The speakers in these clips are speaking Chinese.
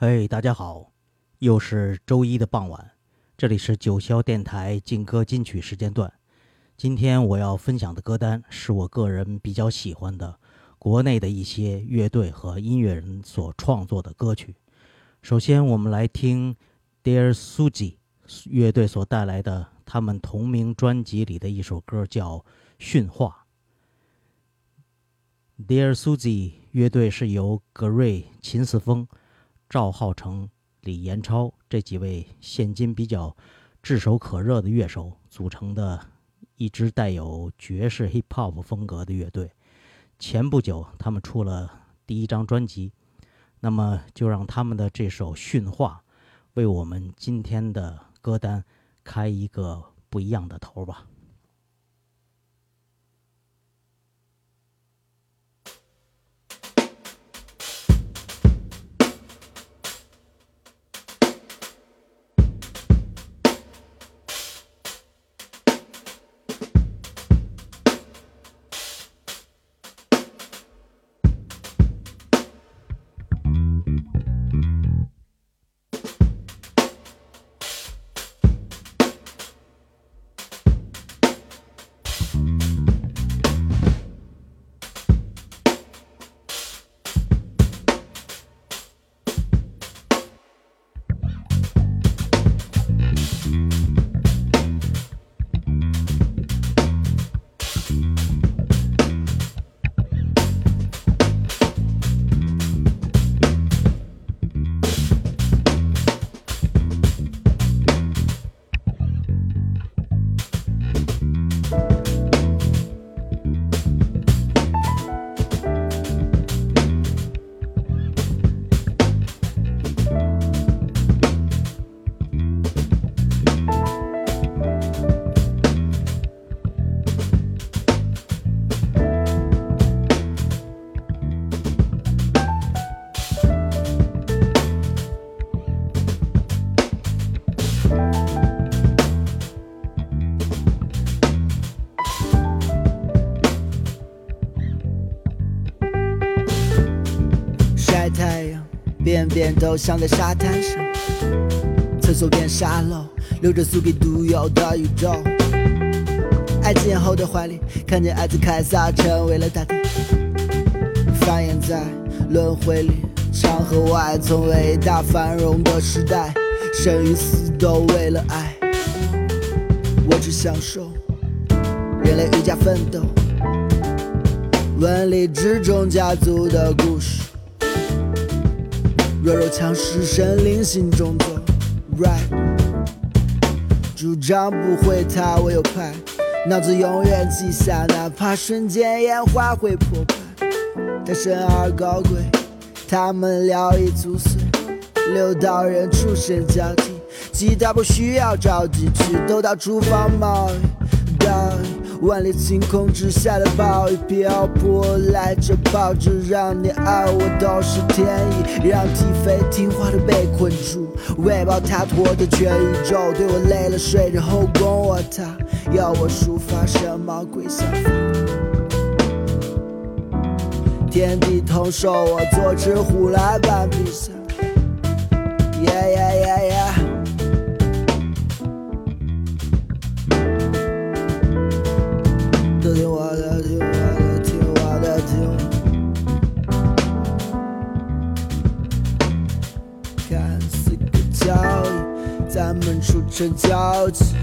嘿，大家好，又是周一的傍晚，这里是九霄电台劲歌金曲时间段。今天我要分享的歌单是我个人比较喜欢的国内的一些乐队和音乐人所创作的歌曲。首先，我们来听 Dear Suzy 乐队所带来的他们同名专辑里的一首歌，叫《驯化》。Dear Suzy 乐队是由格瑞、秦四峰。赵浩成、李延超这几位现今比较炙手可热的乐手组成的一支带有爵士 hip hop 风格的乐队，前不久他们出了第一张专辑，那么就让他们的这首《驯化》为我们今天的歌单开一个不一样的头吧。便便都像在沙滩上，厕所变沙漏，留着苏给独有的宇宙。爱情后的怀里，看见爱子凯撒成为了大地，繁衍在轮回里，长河外从伟大繁荣的时代，生与死都为了爱。我只享受人类愈加奋斗，文理之中家族的故事。弱肉强食，神灵心中的 right，主张不会塌，我有派，脑子永远记下，哪怕瞬间烟花会破败。太深而高贵，他们聊以足碎，六道人出神交替，吉他不需要着急去都到厨房冒雨。万里晴空之下的暴雨瓢泼来着，抱着让你爱我都是天意，让体飞听话的被困住，喂饱他拖的全宇宙，对我累了睡着后宫我他要我抒发什么鬼想法？天地同寿，我做只虎来办比赛。成交集。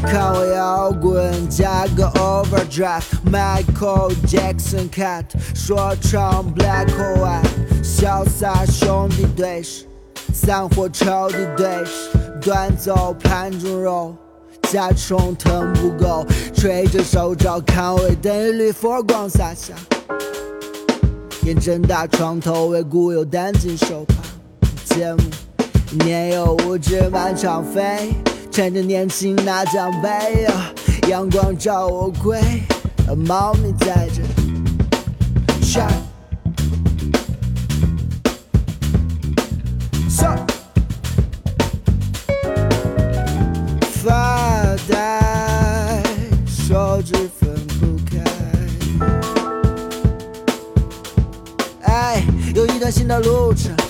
看我摇滚加个 overdrive，Michael Jackson cut，说唱 black or white，潇洒兄弟对视，散伙仇敌对视，端走盘中肉。甲虫疼不够，吹着手照看尾灯绿佛光洒下，眼睁大床头为故友担惊受怕。节目年幼无知满场飞，趁着年轻拿奖杯，阳光照我归，猫咪在这 shine。一段新的路程。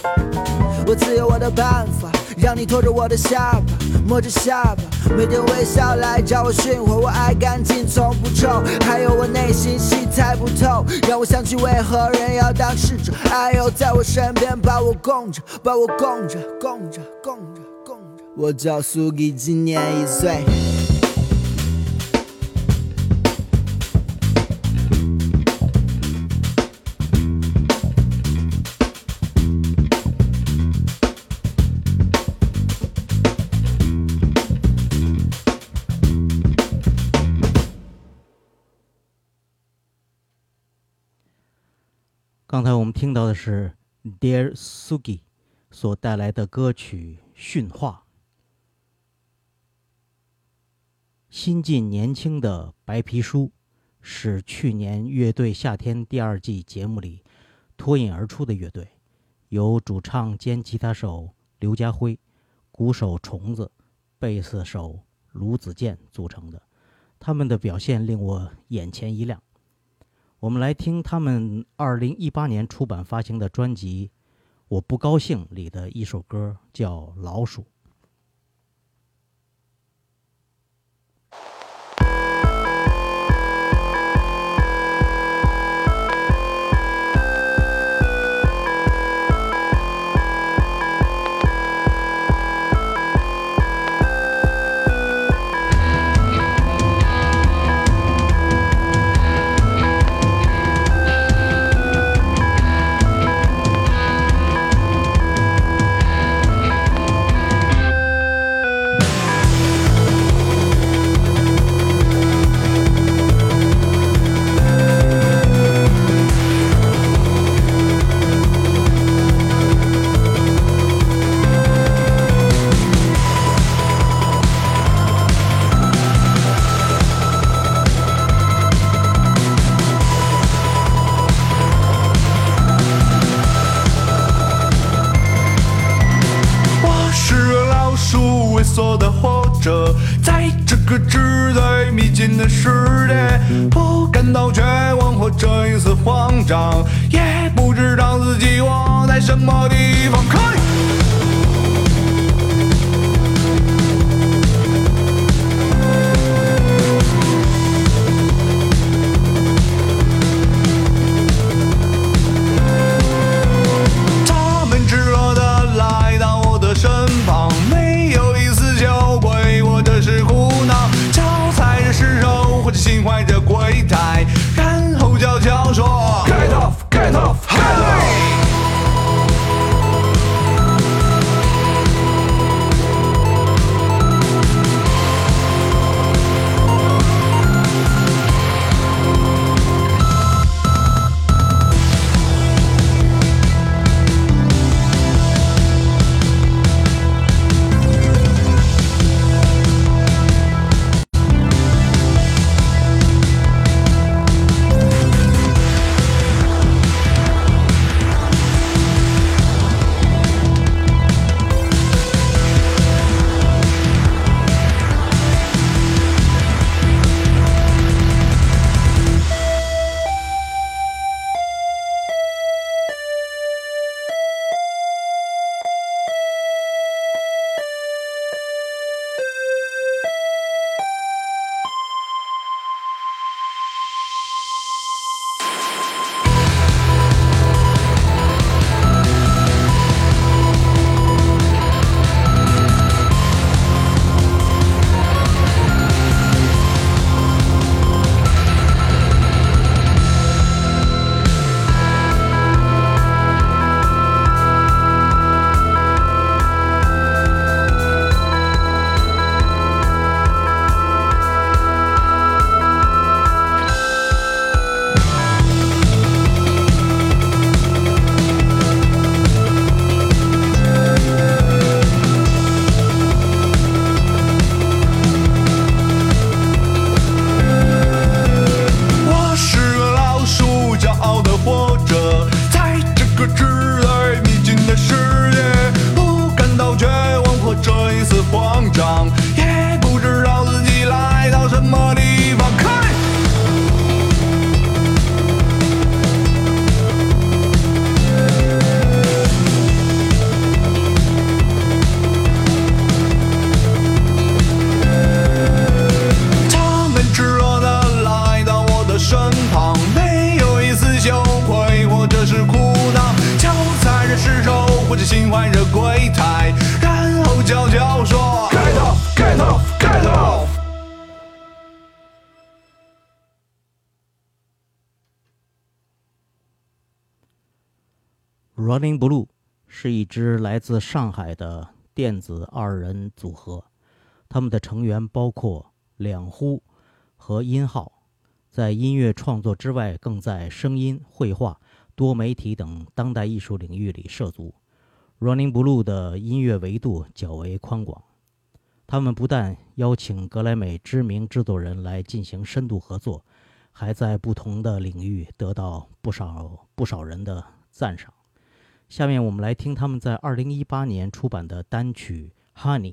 我自有我的办法，让你拖着我的下巴，摸着下巴，每天微笑来找我驯化。我爱干净，从不臭。还有我内心戏猜不透，让我想起为何人要当侍者。哎呦，在我身边把我供着，把我供着，供着，供着，供着。我叫苏迪，今年一岁。刚才我们听到的是 Dear Sugi 所带来的歌曲《驯化》。新晋年轻的白皮书是去年乐队夏天第二季节目里脱颖而出的乐队，由主唱兼吉他手刘家辉、鼓手虫子、贝斯手卢子健组成的。他们的表现令我眼前一亮。我们来听他们二零一八年出版发行的专辑《我不高兴》里的一首歌，叫《老鼠》。一支来自上海的电子二人组合，他们的成员包括两呼和音浩，在音乐创作之外，更在声音、绘画、多媒体等当代艺术领域里涉足。Running Blue 的音乐维度较为宽广，他们不但邀请格莱美知名制作人来进行深度合作，还在不同的领域得到不少不少人的赞赏。下面我们来听他们在二零一八年出版的单曲《Honey》。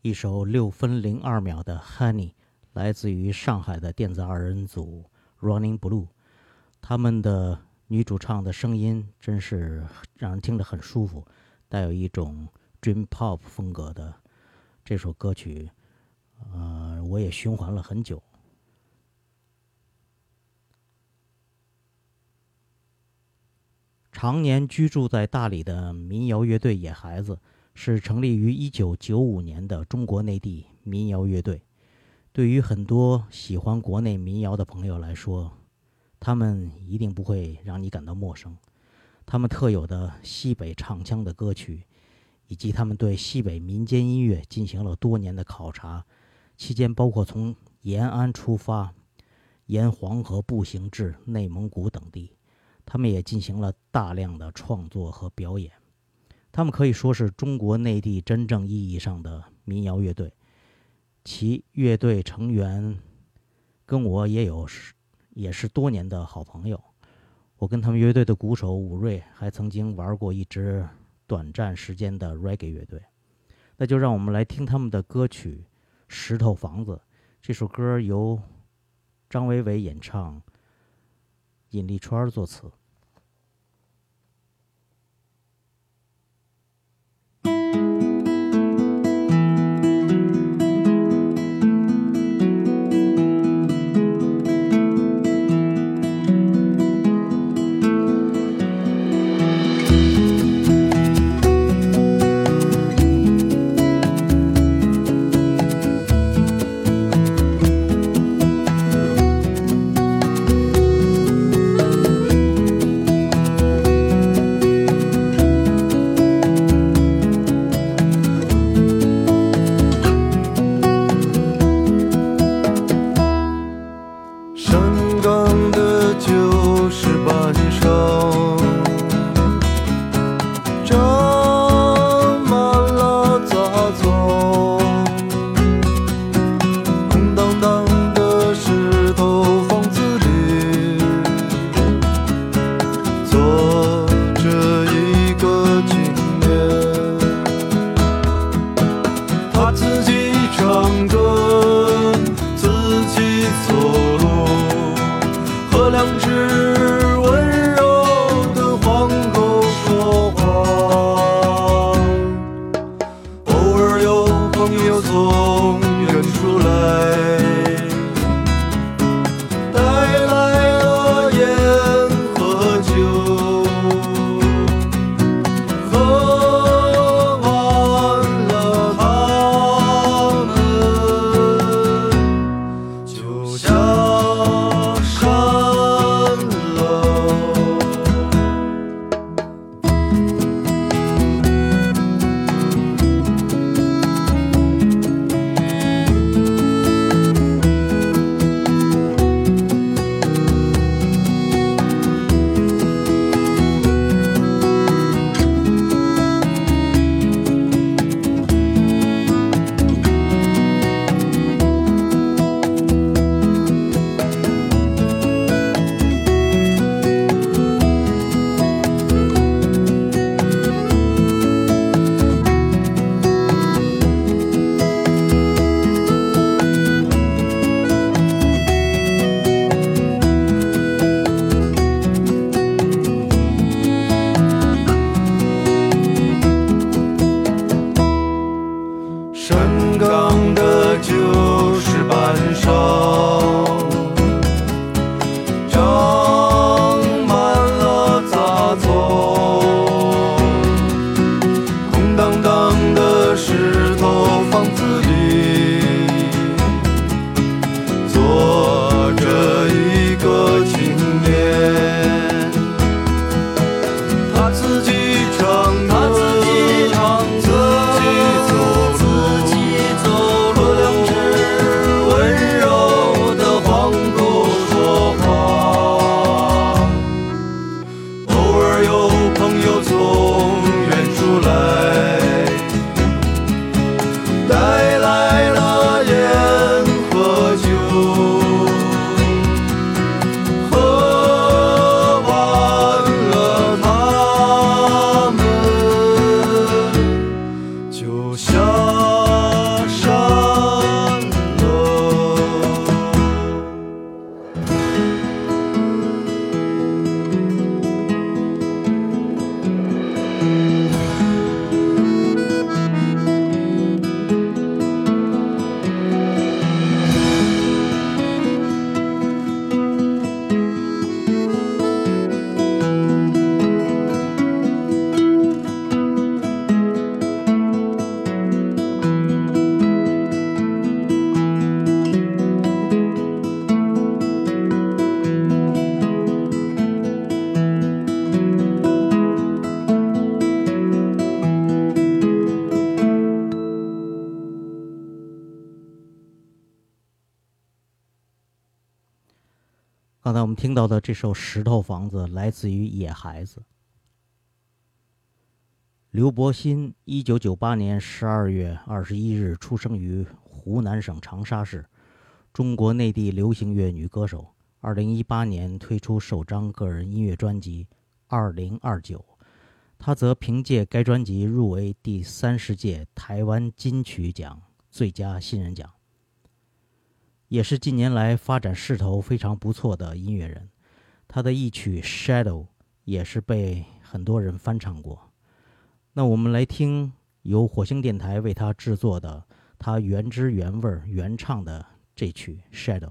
一首六分零二秒的《Honey》，来自于上海的电子二人组 Running Blue。他们的女主唱的声音真是让人听着很舒服，带有一种 Dream Pop 风格的这首歌曲，呃，我也循环了很久。常年居住在大理的民谣乐队野孩子，是成立于1995年的中国内地民谣乐队。对于很多喜欢国内民谣的朋友来说，他们一定不会让你感到陌生。他们特有的西北唱腔的歌曲，以及他们对西北民间音乐进行了多年的考察，期间包括从延安出发，沿黄河步行至内蒙古等地。他们也进行了大量的创作和表演，他们可以说是中国内地真正意义上的民谣乐队。其乐队成员跟我也有是也是多年的好朋友。我跟他们乐队的鼓手武瑞还曾经玩过一支短暂时间的 reggae 乐队。那就让我们来听他们的歌曲《石头房子》。这首歌由张伟伟演唱，尹立川作词。到的这首《石头房子》来自于《野孩子》。刘伯欣，一九九八年十二月二十一日出生于湖南省长沙市，中国内地流行乐女歌手。二零一八年推出首张个人音乐专辑《二零二九》，她则凭借该专辑入围第三十届台湾金曲奖最佳新人奖。也是近年来发展势头非常不错的音乐人，他的一曲《Shadow》也是被很多人翻唱过。那我们来听由火星电台为他制作的他原汁原味原唱的这曲《Shadow》。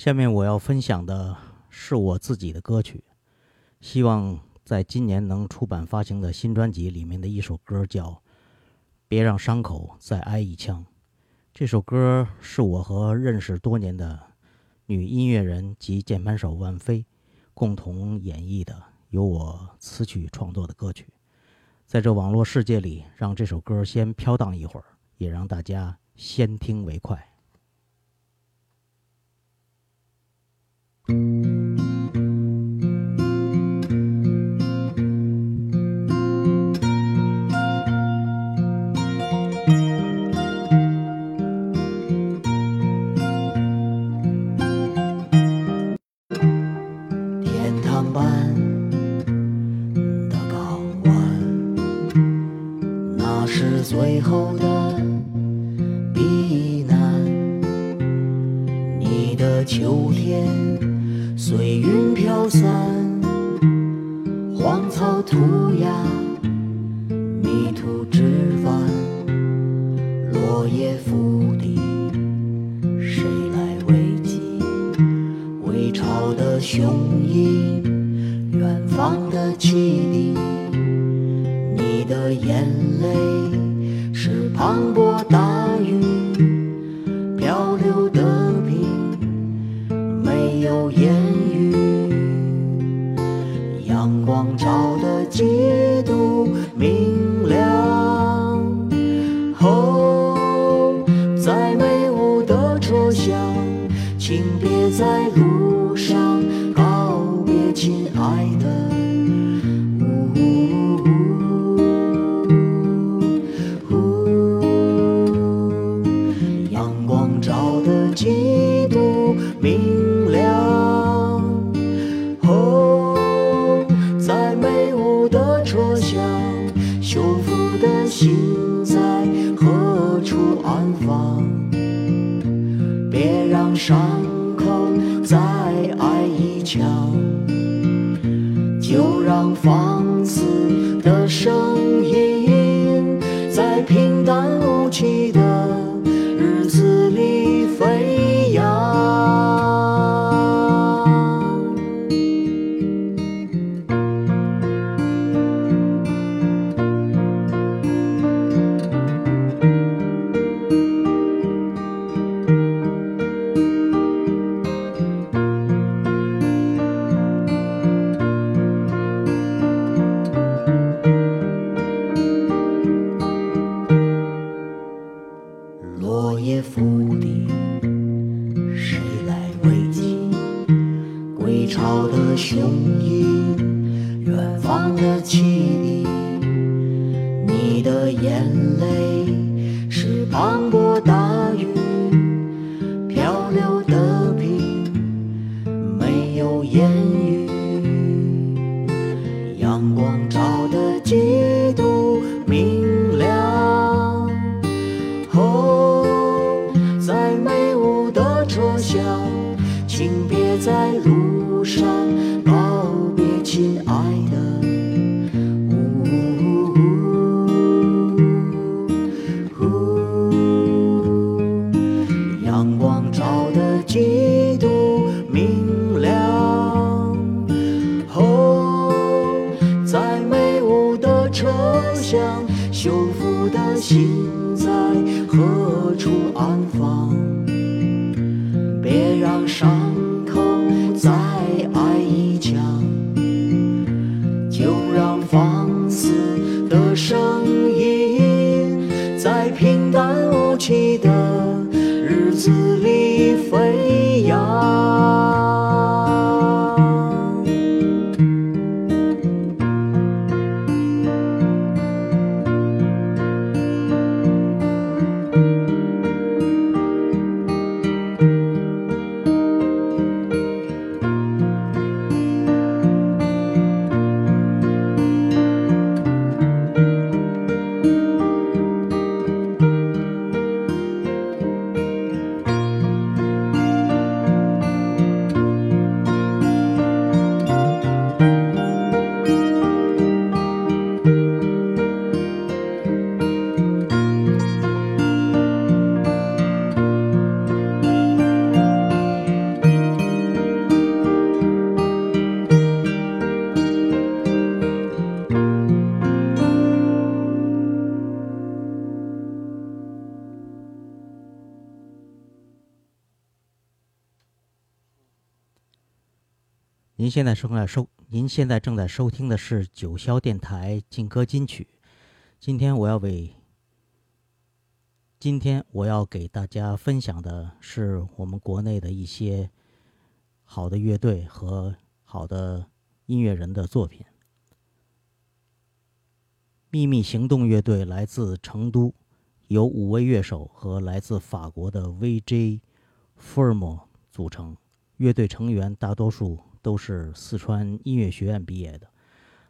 下面我要分享的是我自己的歌曲希望在今年能出版发行的新专辑里面的一首歌叫别让伤口再挨一枪。这首歌是我和认识多年的女音乐人及键盘手万飞共同演绎的由我词曲创作的歌曲。在这网络世界里让这首歌先飘荡一会儿也让大家先听为快。Música 您现在正在收，您现在正在收听的是九霄电台劲歌金曲。今天我要为，今天我要给大家分享的是我们国内的一些好的乐队和好的音乐人的作品。秘密行动乐队来自成都，由五位乐手和来自法国的 VJ Firmo 组成。乐队成员大多数都是四川音乐学院毕业的，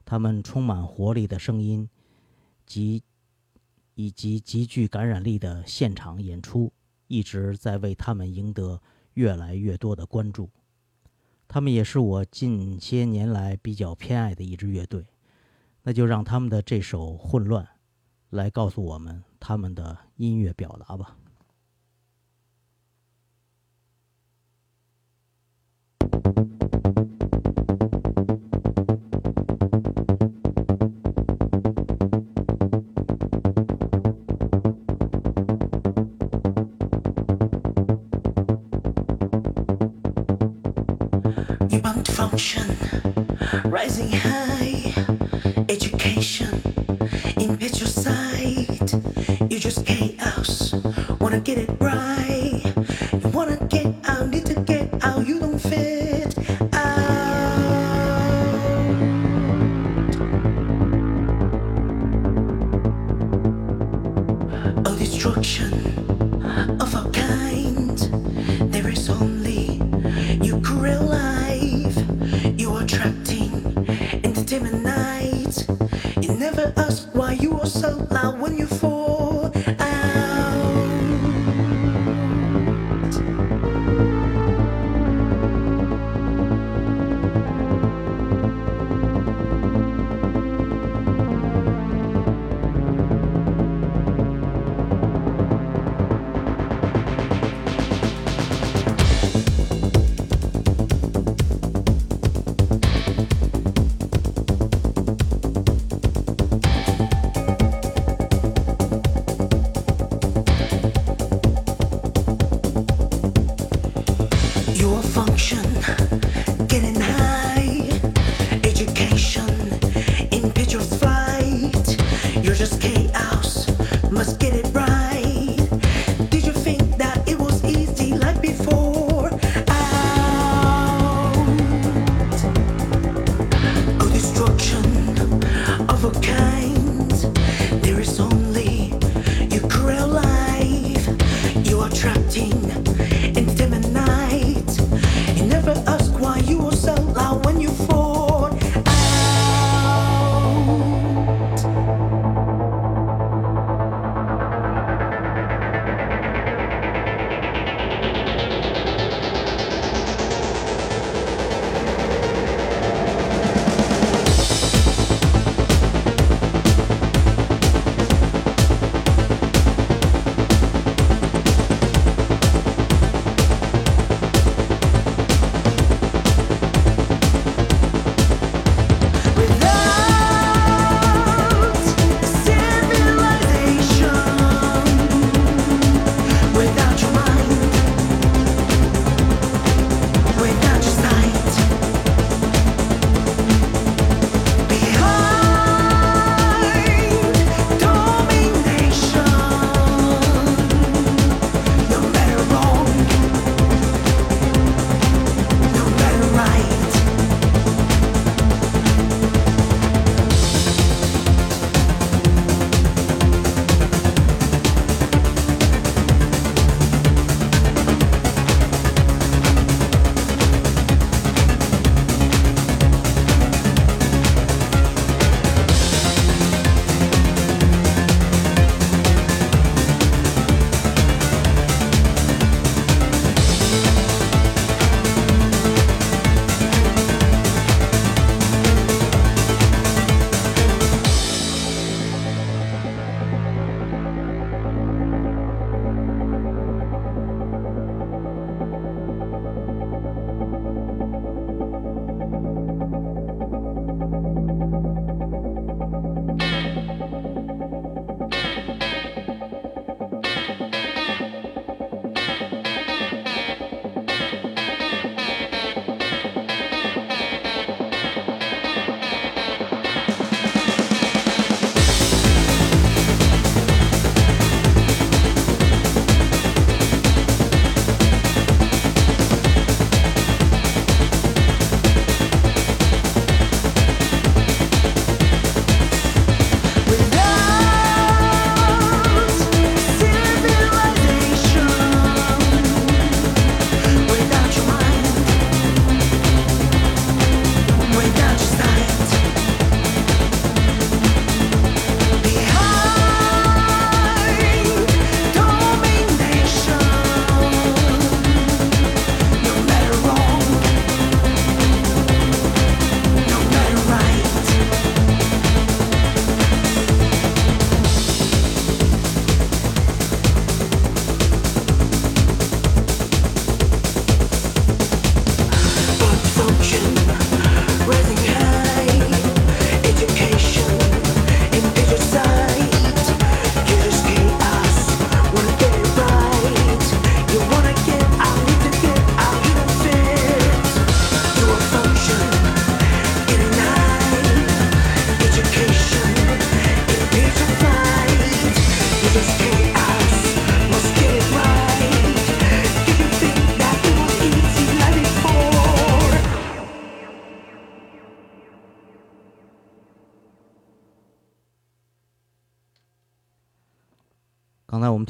他们充满活力的声音及以及极具感染力的现场演出，一直在为他们赢得越来越多的关注。他们也是我近些年来比较偏爱的一支乐队。那就让他们的这首《混乱》来告诉我们他们的音乐表达吧。Let's get it right.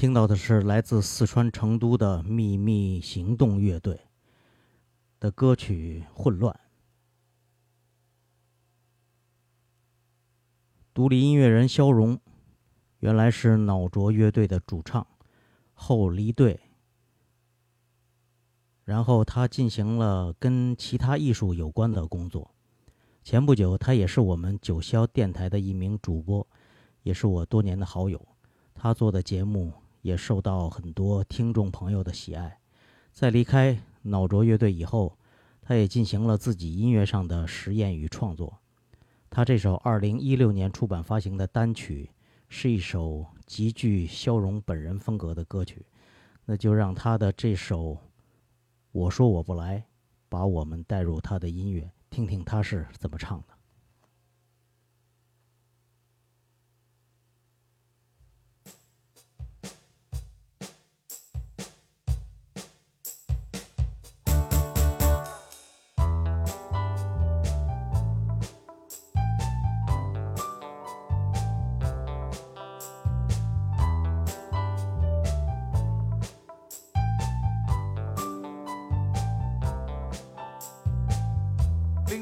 听到的是来自四川成都的秘密行动乐队的歌曲《混乱》。独立音乐人肖荣，原来是脑浊乐队的主唱，后离队，然后他进行了跟其他艺术有关的工作。前不久，他也是我们九霄电台的一名主播，也是我多年的好友。他做的节目也受到很多听众朋友的喜爱。在离开脑浊乐队以后，他也进行了自己音乐上的实验与创作。他这首2016年出版发行的单曲，是一首极具肖荣本人风格的歌曲。那就让他的这首《我说我不来》，把我们带入他的音乐，听听他是怎么唱的。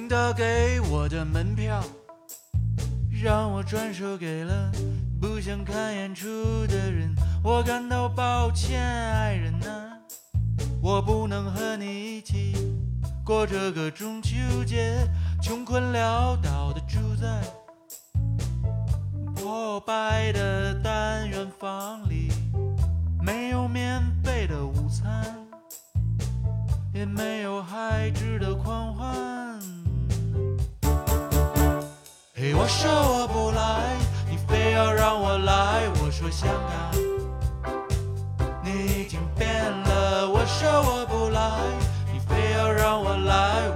领导给我的门票，让我转手给了不想看演出的人。我感到抱歉，爱人啊，我不能和你一起过这个中秋节。穷困潦倒的住在破败的单元房里，没有免费的午餐。也没有孩子的狂欢。嘿，我说我不来，你非要让我来。我说香港，你已经变了。我说我不来，你非要让我来。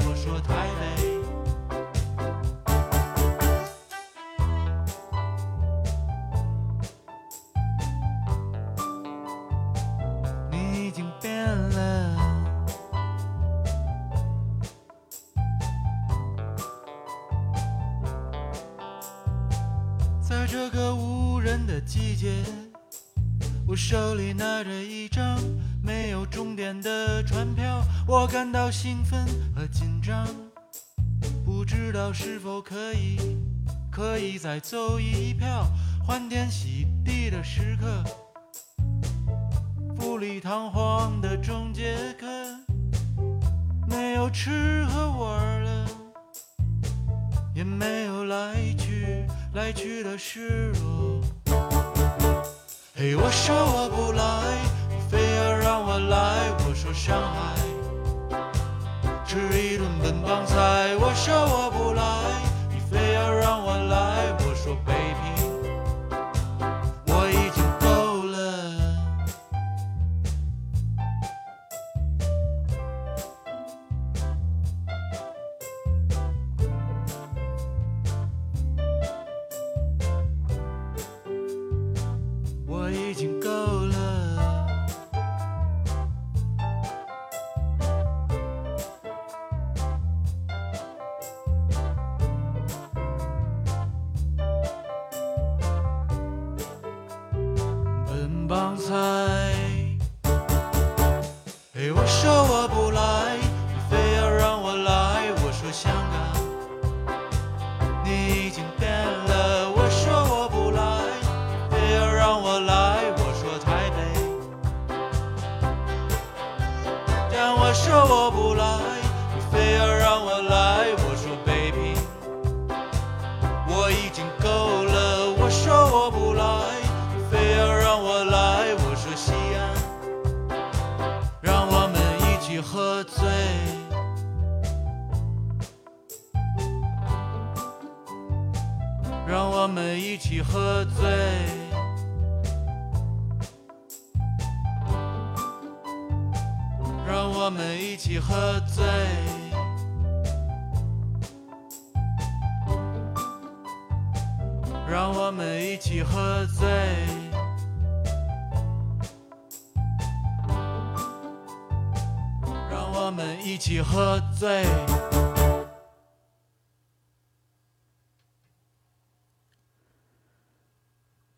是否可以，可以再走一票，欢天喜地的时刻，富丽堂皇的终结课，没有吃喝玩乐。也没有来去来去的失落。嘿，我说我不来，你非要让我来。我说上海吃一顿本帮菜。我说我不来，你非要让我来。我说北平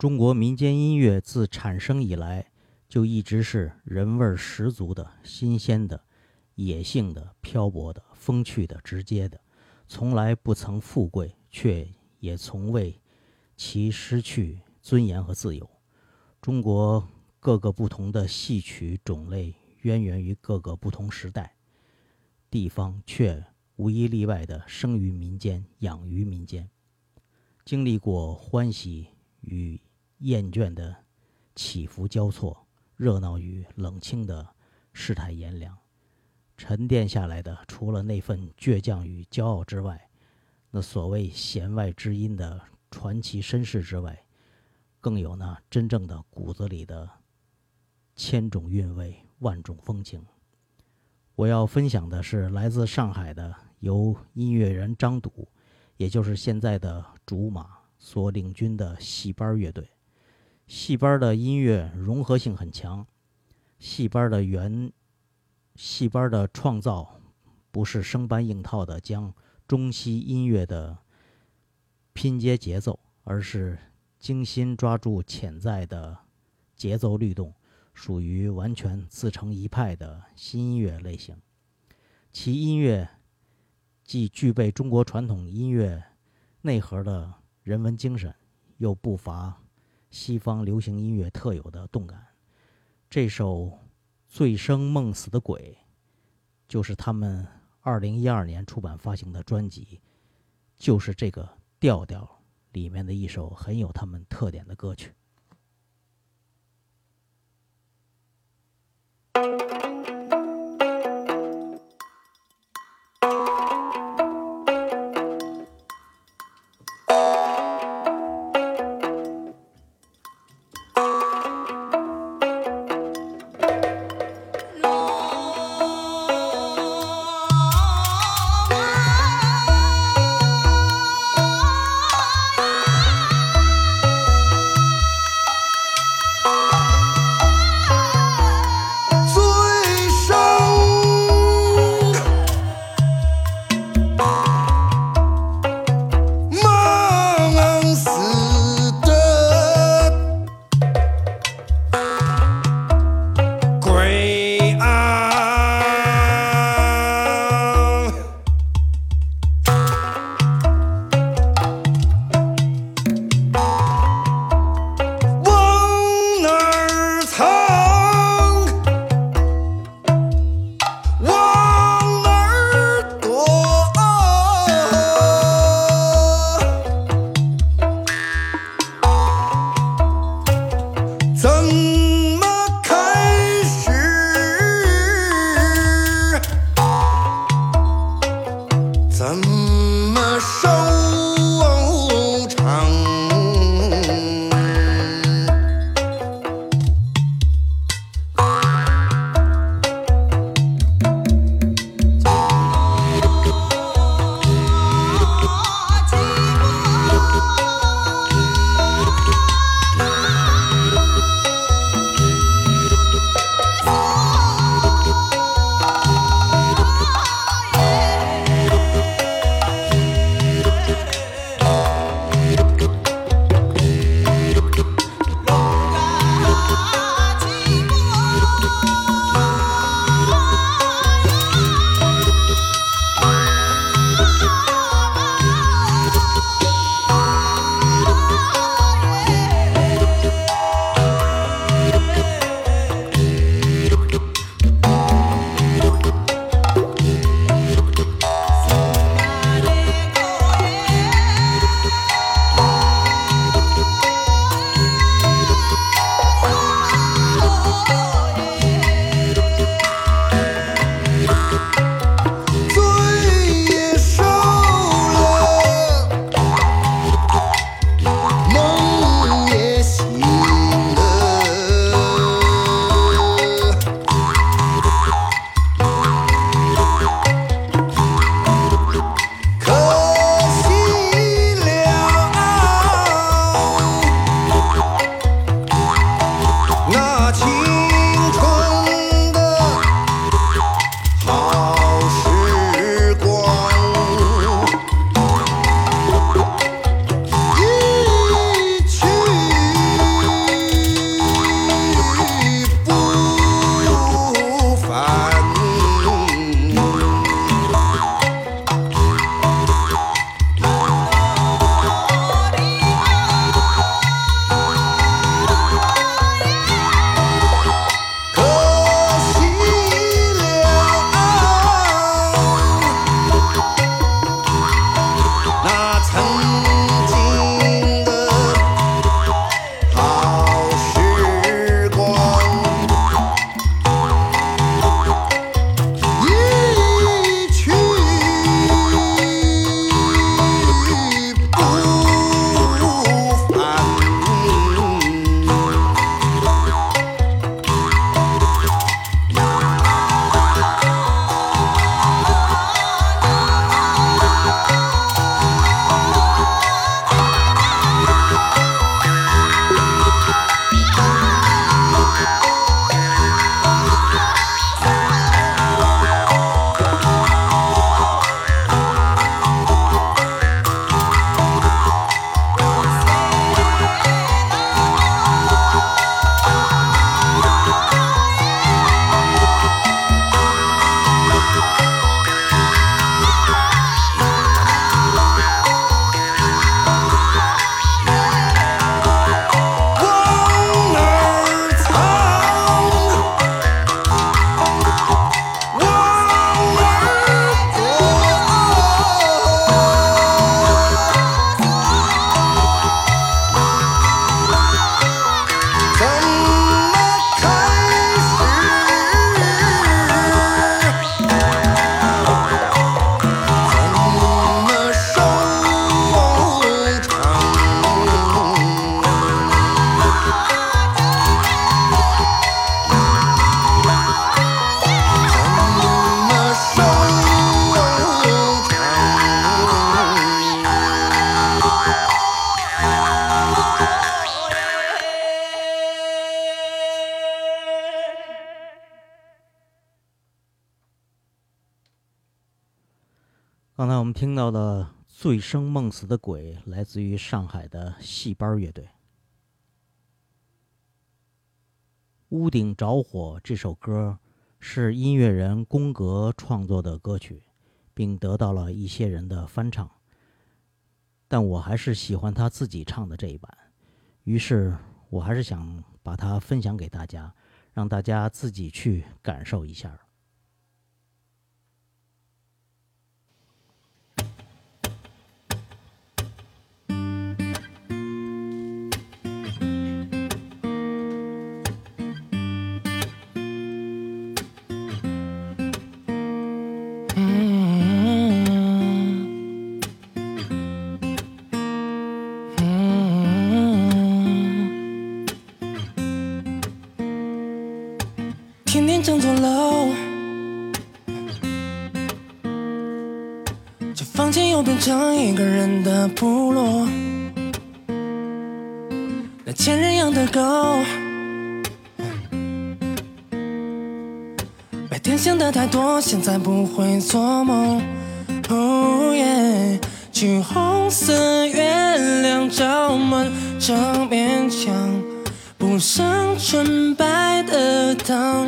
中国民间音乐自产生以来，就一直是人味十足的、新鲜的、野性的、漂泊的、风趣的、直接的，从来不曾富贵，却也从未其失去尊严和自由。中国各个不同的戏曲种类，渊源于各个不同时代、地方，却无一例外的生于民间，养于民间，经历过欢喜与厌倦的起伏交错，热闹与冷清的世态炎凉，沉淀下来的，除了那份倔强与骄傲之外，那所谓弦外之音的传奇身世之外，更有那真正的骨子里的千种韵味、万种风情。我要分享的是来自上海的由音乐人张笃，也就是现在的竹马所领军的戏班乐队。戏班的音乐融合性很强，戏班的原戏班的创造不是生搬硬套的将中西音乐的拼接节奏，而是精心抓住潜在的节奏律动，属于完全自成一派的新音乐类型。其音乐既具备中国传统音乐内核的人文精神，又不乏。西方流行音乐特有的动感，这首《醉生梦死的鬼》就是他们二零一二年出版发行的专辑，就是这个调调里面的一首很有他们特点的歌曲。听到的《醉生梦死的鬼》来自于上海的戏班乐队。《屋顶着火》这首歌是音乐人宫格创作的歌曲，并得到了一些人的翻唱，但我还是喜欢他自己唱的这一版，于是我还是想把它分享给大家，让大家自己去感受一下。天天整座楼，这房间又变成一个人的部落。那前任养的狗，白天想的太多，现在不会做梦。哦耶，橘红色月亮照满整面墙。铺上纯白的糖，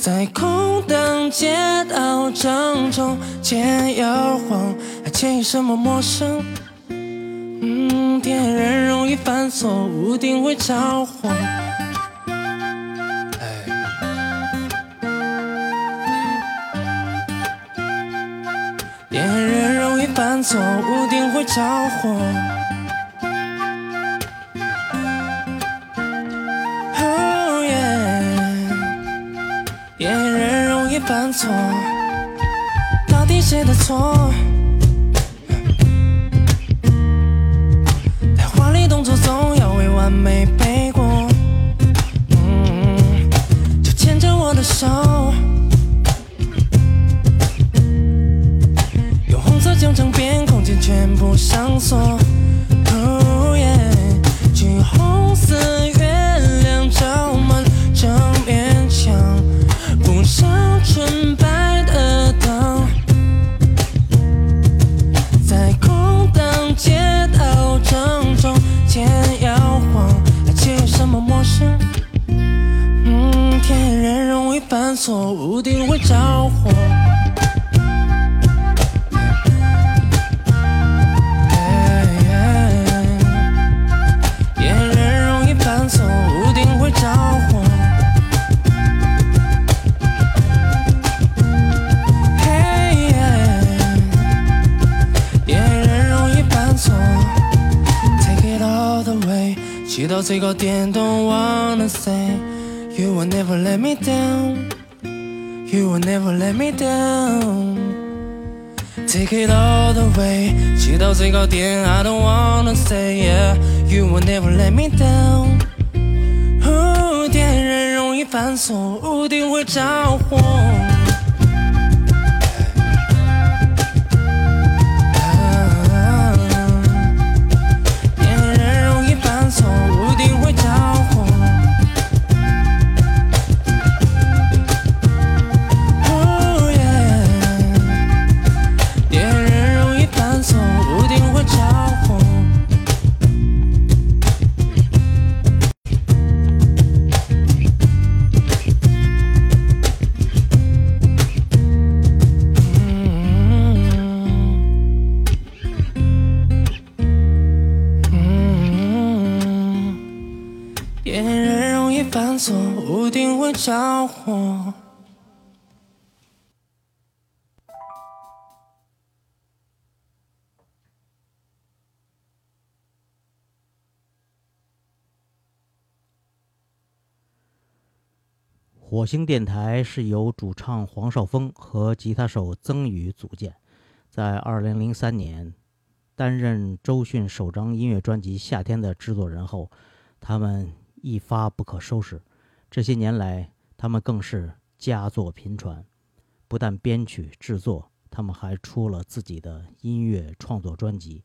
在空荡街道正中间摇晃，还介意什么陌生？嗯，恋人容易犯错，屋顶会着火。恋人容易犯错，屋顶会着火。犯错，到底谁的错？太华丽动作总要为完美背锅。嗯，就牵着我的手，最高点，I don't wanna say yeah，you will never let me down。哦，恋人容易犯错，屋顶会着火。火星电台是由主唱黄少峰和吉他手曾宇组建，在2003年担任周迅首张音乐专辑《夏天》的制作人后，他们一发不可收拾。这些年来，他们更是佳作频传，不但编曲制作，他们还出了自己的音乐创作专辑。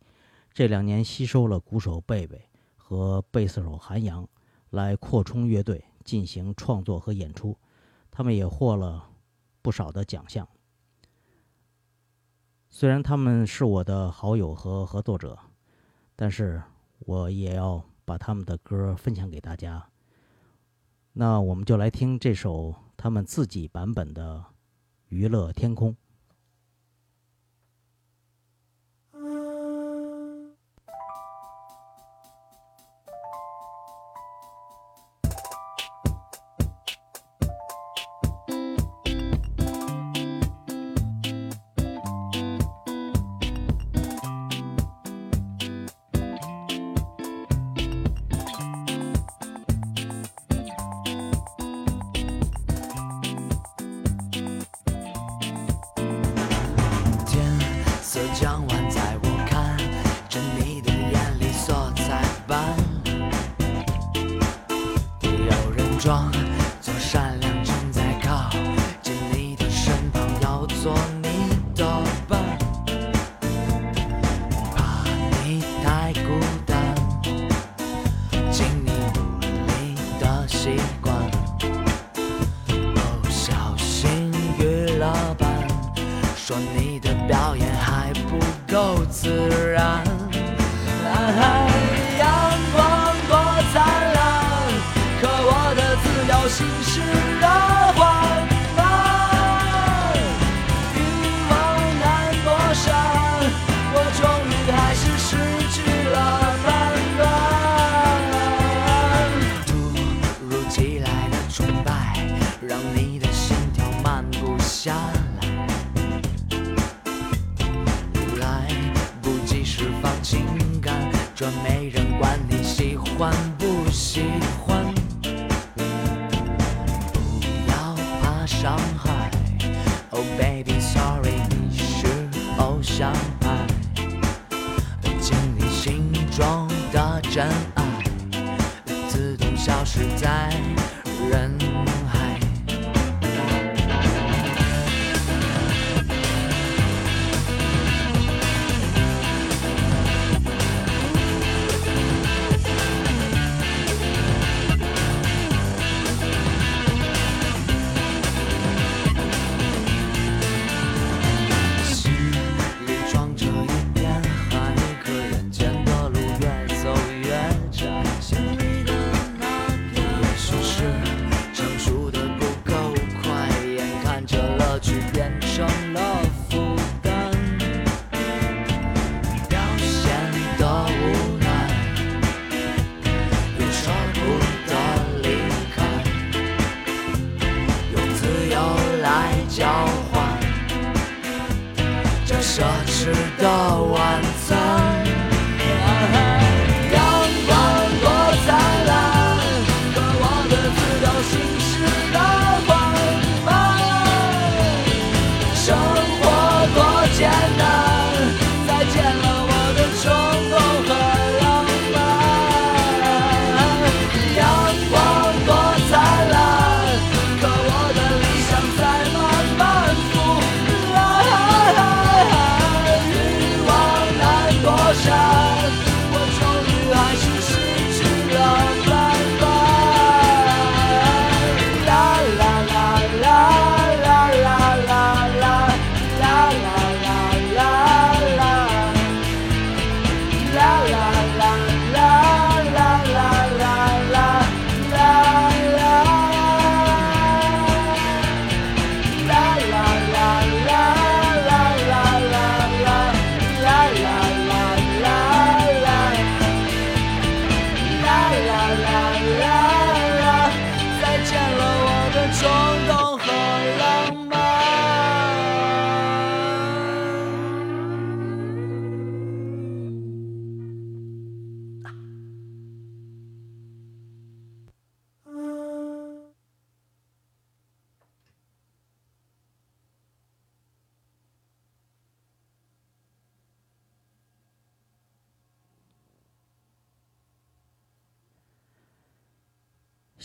这两年吸收了鼓手贝贝和贝斯手韩阳，来扩充乐队进行创作和演出。他们也获了不少的奖项。虽然他们是我的好友和合作者，但是我也要把他们的歌分享给大家。那我们就来听这首他们自己版本的《娱乐天空》。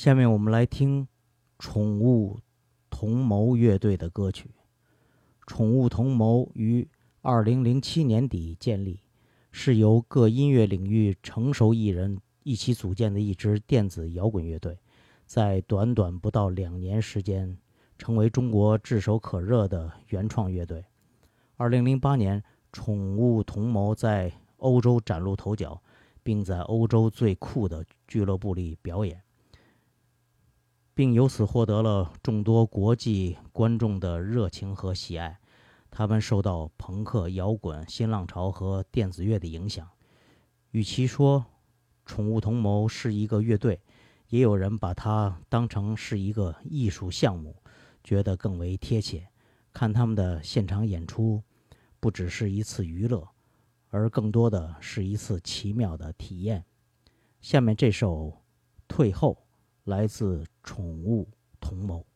下面我们来听宠物同谋乐队的歌曲。宠物同谋于二零零七年底建立是由各音乐领域成熟艺人一起组建的一支电子摇滚乐队在短短不到两年时间成为中国炙手可热的原创乐队。二零零八年宠物同谋在欧洲崭露头角并在欧洲最酷的俱乐部里表演。并由此获得了众多国际观众的热情和喜爱他们受到朋克摇滚新浪潮和电子乐的影响。与其说宠物同谋是一个乐队也有人把它当成是一个艺术项目觉得更为贴切。看他们的现场演出不只是一次娱乐而更多的是一次奇妙的体验。下面这首退后。来自宠物同谋。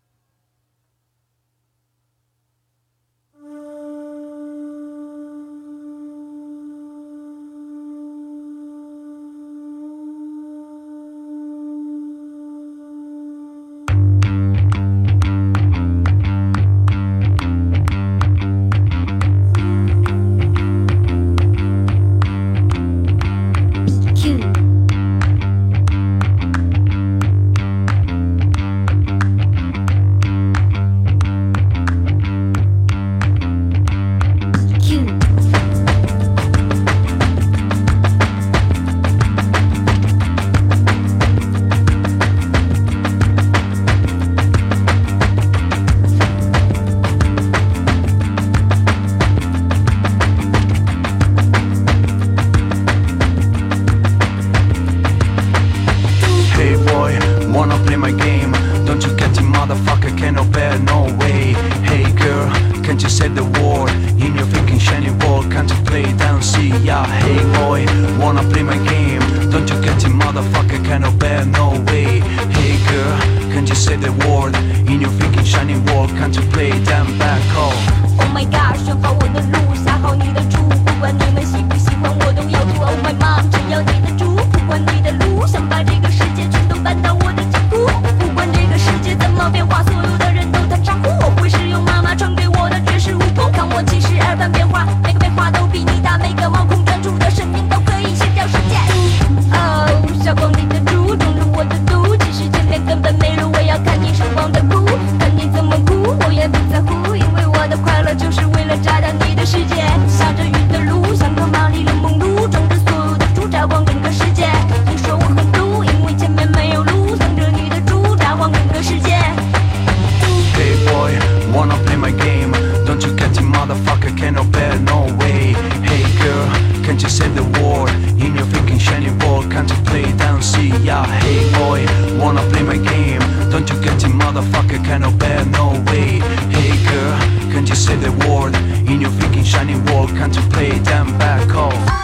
Can't you end the war In your freaking shiny ball, can't you play down? See ya Hey boy, wanna play my game? Don't you get it motherfucker, Can't obey, no way. Hey girl, can't you say the war In your freaking shiny ball? can't you play down back off?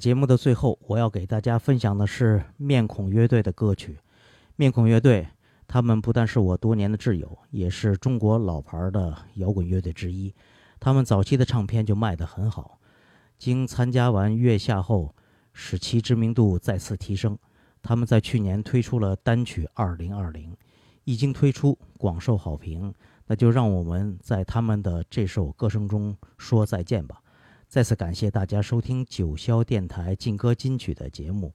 节目的最后，我要给大家分享的是面孔乐队的歌曲。面孔乐队，他们不但是我多年的挚友，也是中国老牌的摇滚乐队之一。他们早期的唱片就卖得很好，经参加完月下后，使其知名度再次提升。他们在去年推出了单曲《二零二零》，一经推出，广受好评。那就让我们在他们的这首歌声中说再见吧。再次感谢大家收听九霄电台劲歌金曲的节目，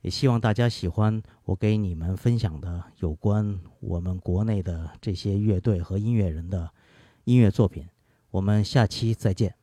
也希望大家喜欢我给你们分享的有关我们国内的这些乐队和音乐人的音乐作品。我们下期再见。